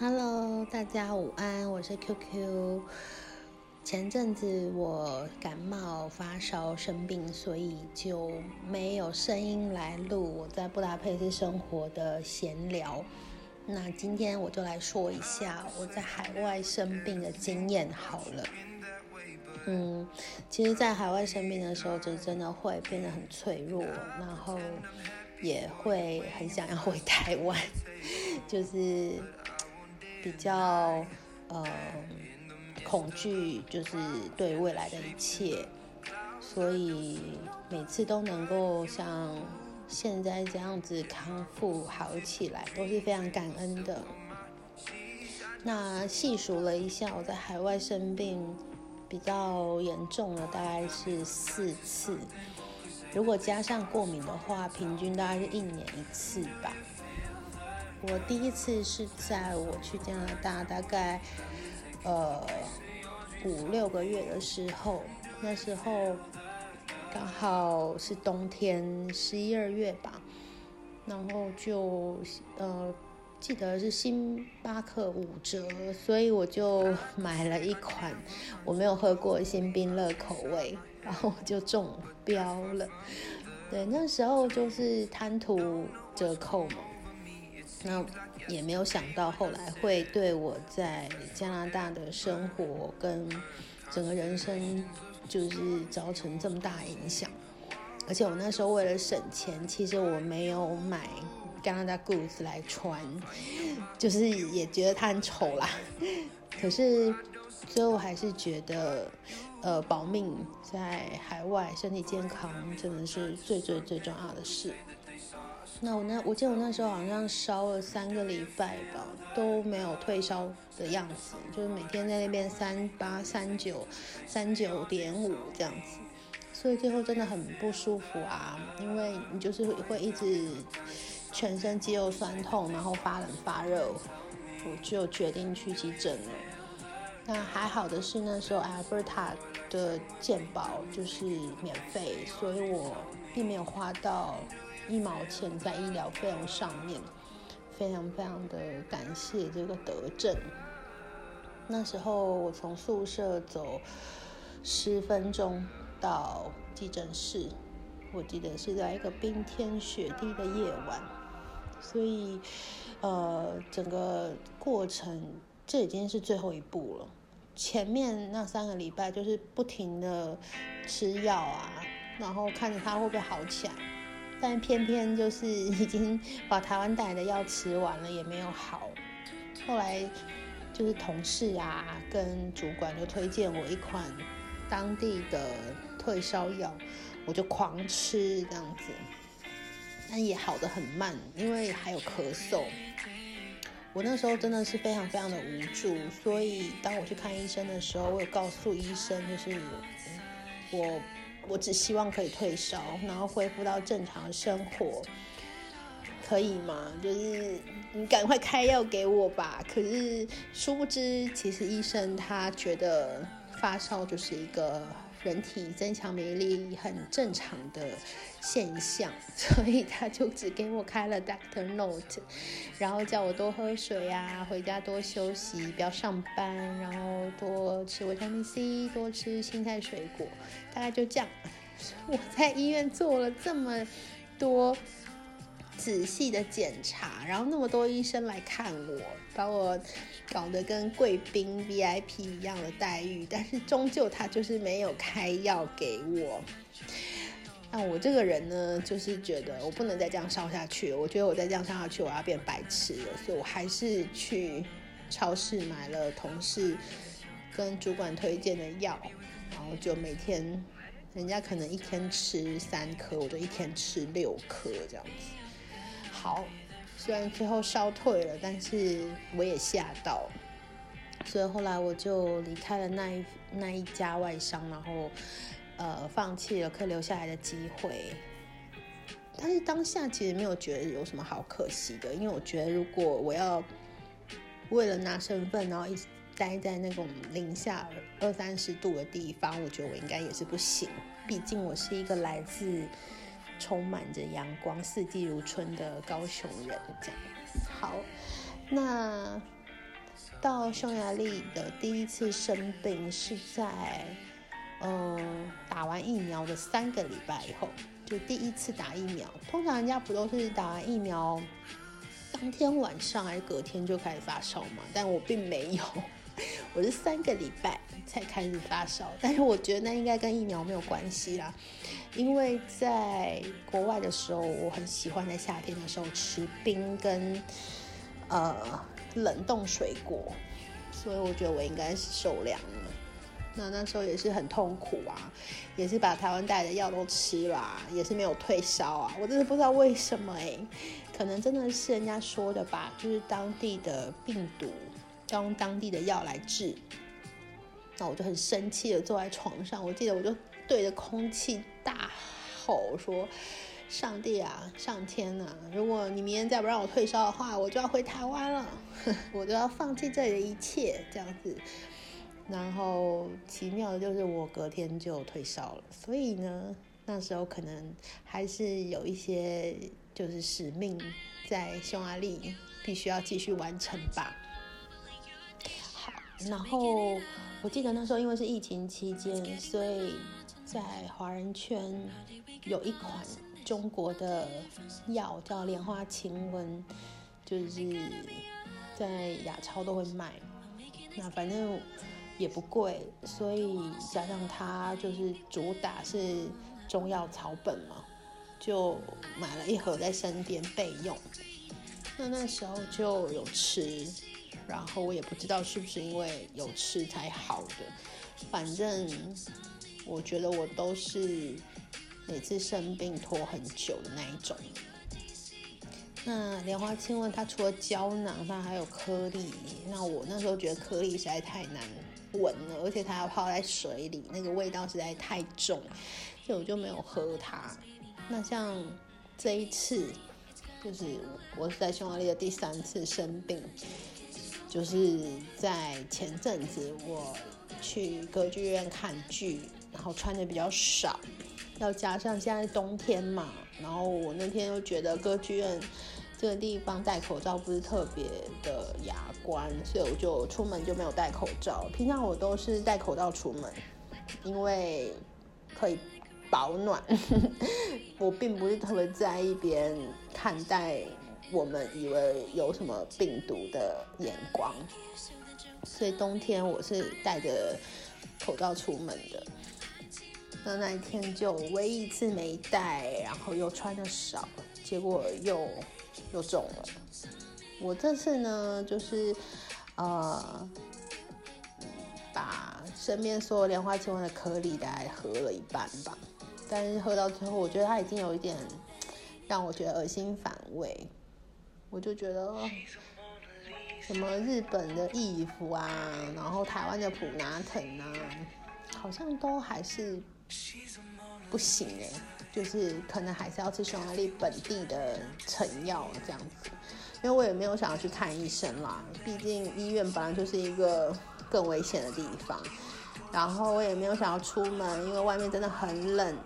Hello，大家午安，我是 QQ。前阵子我感冒发烧生病，所以就没有声音来录我在布达佩斯生活的闲聊。那今天我就来说一下我在海外生病的经验好了。嗯，其实，在海外生病的时候，就真的会变得很脆弱，然后也会很想要回台湾，就是比较呃恐惧，就是对未来的一切，所以每次都能够像现在这样子康复好起来，都是非常感恩的。那细数了一下，我在海外生病。比较严重的大概是四次，如果加上过敏的话，平均大概是一年一次吧。我第一次是在我去加拿大大概呃五六个月的时候，那时候刚好是冬天，十一二月吧，然后就呃。记得是星巴克五折，所以我就 买了一款我没有喝过新冰乐口味，然后我就中标了。对，那时候就是贪图折扣嘛，那也没有想到后来会对我在加拿大的生活跟整个人生就是造成这么大影响。而且我那时候为了省钱，其实我没有买。加拿大 goods 来穿，就是也觉得它很丑啦。可是最后还是觉得，呃，保命在海外，身体健康真的是最最最重要的事。那我那我记得我那时候好像烧了三个礼拜吧，都没有退烧的样子，就是每天在那边三八三九三九点五这样子，所以最后真的很不舒服啊，因为你就是会一直。全身肌肉酸痛，然后发冷发热，我就决定去急诊了。那还好的是那时候 Alberta 的健保就是免费，所以我并没有花到一毛钱在医疗费用上面，非常非常的感谢这个德政。那时候我从宿舍走十分钟到急诊室，我记得是在一个冰天雪地的夜晚。所以，呃，整个过程这已经是最后一步了。前面那三个礼拜就是不停的吃药啊，然后看着他会不会好起来。但偏偏就是已经把台湾带来的药吃完了，也没有好。后来就是同事啊跟主管就推荐我一款当地的退烧药，我就狂吃这样子。但也好的很慢，因为还有咳嗽。我那时候真的是非常非常的无助，所以当我去看医生的时候，我有告诉医生，就是我我只希望可以退烧，然后恢复到正常生活，可以吗？就是你赶快开药给我吧。可是殊不知，其实医生他觉得发烧就是一个。人体增强免疫力很正常的现象，所以他就只给我开了 Doctor Note，然后叫我多喝水啊，回家多休息，不要上班，然后多吃维他命 C，多吃青菜水果，大概就这样。我在医院做了这么多。仔细的检查，然后那么多医生来看我，把我搞得跟贵宾 VIP 一样的待遇，但是终究他就是没有开药给我。那我这个人呢，就是觉得我不能再这样烧下去。我觉得我再这样烧下去，我要变白痴了。所以我还是去超市买了同事跟主管推荐的药，然后就每天，人家可能一天吃三颗，我就一天吃六颗这样子。好，虽然最后烧退了，但是我也吓到，所以后来我就离开了那一那一家外商，然后呃放弃了可以留下来的机会。但是当下其实没有觉得有什么好可惜的，因为我觉得如果我要为了拿身份，然后一直待在那种零下二三十度的地方，我觉得我应该也是不行。毕竟我是一个来自。充满着阳光、四季如春的高雄人，这样好。那到匈牙利的第一次生病是在，嗯，打完疫苗的三个礼拜以后，就第一次打疫苗。通常人家不都是打完疫苗当天晚上还是隔天就开始发烧嘛？但我并没有，我是三个礼拜才开始发烧。但是我觉得那应该跟疫苗没有关系啦。因为在国外的时候，我很喜欢在夏天的时候吃冰跟呃冷冻水果，所以我觉得我应该是受凉了。那那时候也是很痛苦啊，也是把台湾带的药都吃了，也是没有退烧啊。我真的不知道为什么哎，可能真的是人家说的吧，就是当地的病毒要用当地的药来治。那我就很生气的坐在床上，我记得我就。对着空气大吼说：“上帝啊，上天啊！如果你明天再不让我退烧的话，我就要回台湾了，我就要放弃这里的一切。”这样子，然后奇妙的就是我隔天就退烧了。所以呢，那时候可能还是有一些就是使命在匈牙利必须要继续完成吧。好，然后我记得那时候因为是疫情期间，所以。在华人圈有一款中国的药叫莲花清瘟，就是在亚超都会卖。那反正也不贵，所以加上它就是主打是中药草本嘛，就买了一盒在身边备用。那那时候就有吃，然后我也不知道是不是因为有吃才好的，反正。我觉得我都是每次生病拖很久的那一种。那莲花清瘟它除了胶囊，它还有颗粒。那我那时候觉得颗粒实在太难闻了，而且它要泡在水里，那个味道实在太重，所以我就没有喝它。那像这一次，就是我是在匈牙利的第三次生病，就是在前阵子我去歌剧院看剧。然后穿的比较少，要加上现在冬天嘛，然后我那天又觉得歌剧院这个地方戴口罩不是特别的雅观，所以我就出门就没有戴口罩。平常我都是戴口罩出门，因为可以保暖。我并不是特别在意别人看待我们以为有什么病毒的眼光，所以冬天我是戴着口罩出门的。那那一天就唯一一次没戴，然后又穿的少，结果又又中了。我这次呢，就是呃，把身边所有莲花清瘟的颗粒大概喝了一半吧，但是喝到最后，我觉得它已经有一点让我觉得恶心反胃。我就觉得什么日本的义服啊，然后台湾的普拿藤啊，好像都还是。不行哎，就是可能还是要吃匈牙利本地的成药这样子，因为我也没有想要去看医生啦，毕竟医院本来就是一个更危险的地方。然后我也没有想要出门，因为外面真的很冷，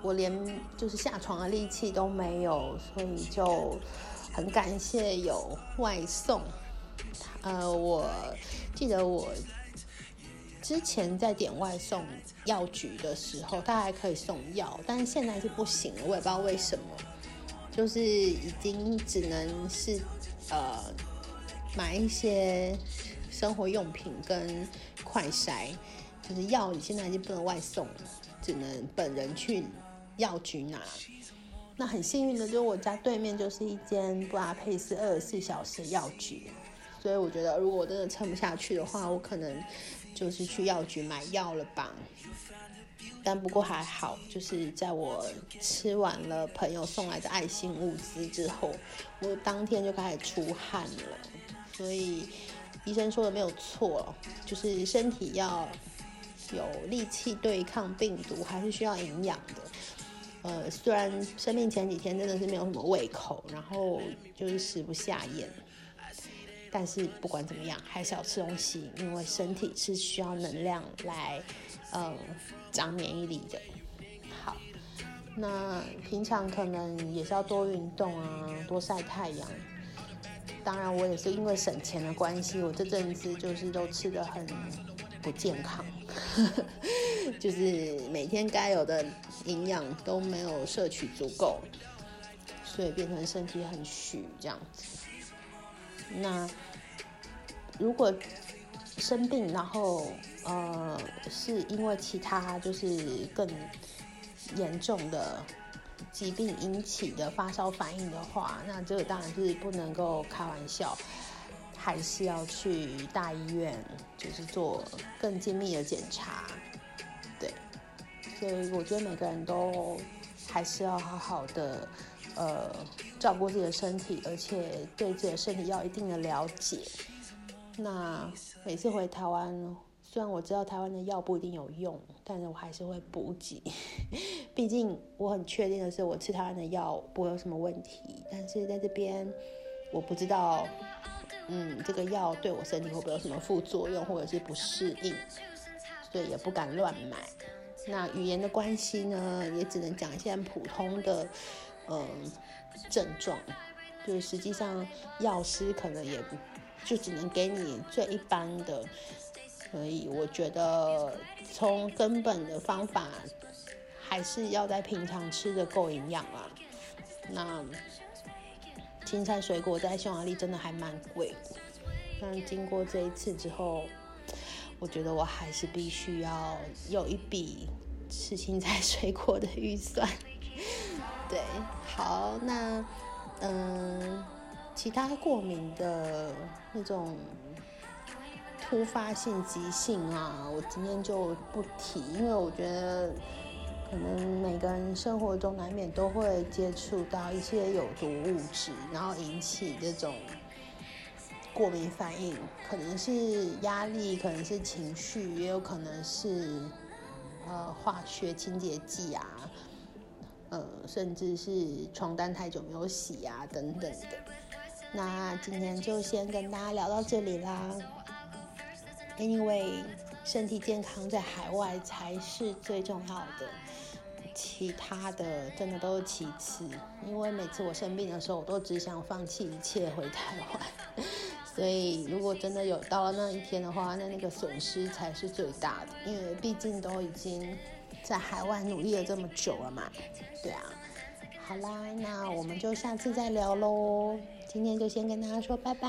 我连就是下床的力气都没有，所以就很感谢有外送。呃，我记得我。之前在点外送药局的时候，他还可以送药，但是现在是不行了，我也不知道为什么，就是已经只能是呃买一些生活用品跟快筛，就是药你现在已经不能外送了，只能本人去药局拿。那很幸运的就是我家对面就是一间布拉佩斯二十四小时药局，所以我觉得如果我真的撑不下去的话，我可能。就是去药局买药了吧，但不过还好，就是在我吃完了朋友送来的爱心物资之后，我当天就开始出汗了。所以医生说的没有错，就是身体要有力气对抗病毒，还是需要营养的。呃，虽然生病前几天真的是没有什么胃口，然后就是食不下咽。但是不管怎么样，还是要吃东西，因为身体是需要能量来，嗯，长免疫力的。好，那平常可能也是要多运动啊，多晒太阳。当然我也是因为省钱的关系，我这阵子就是都吃的很不健康，就是每天该有的营养都没有摄取足够，所以变成身体很虚这样子。那如果生病，然后呃是因为其他就是更严重的疾病引起的发烧反应的话，那这个当然是不能够开玩笑，还是要去大医院，就是做更精密的检查。所以我觉得每个人都还是要好好的呃照顾自己的身体，而且对自己的身体要一定的了解。那每次回台湾，虽然我知道台湾的药不一定有用，但是我还是会补给。毕竟我很确定的是，我吃台湾的药不会有什么问题。但是在这边，我不知道，嗯，这个药对我身体会不会有什么副作用，或者是不适应，所以也不敢乱买。那语言的关系呢，也只能讲一些普通的，嗯，症状。就是实际上，药师可能也。就只能给你最一般的，所以我觉得从根本的方法，还是要在平常吃的够营养啊。那青菜水果在匈牙利真的还蛮贵，但经过这一次之后，我觉得我还是必须要有一笔 吃青菜 水果的预算。对，好，那嗯。其他过敏的那种突发性急性啊，我今天就不提，因为我觉得可能每个人生活中难免都会接触到一些有毒物质，然后引起这种过敏反应，可能是压力，可能是情绪，也有可能是呃化学清洁剂啊，呃，甚至是床单太久没有洗啊等等的。那今天就先跟大家聊到这里啦。Anyway，身体健康在海外才是最重要的，其他的真的都是其次。因为每次我生病的时候，我都只想放弃一切回台湾。所以如果真的有到了那一天的话，那那个损失才是最大的。因为毕竟都已经在海外努力了这么久了嘛。对啊。好啦，那我们就下次再聊喽。今天就先跟大家说拜拜。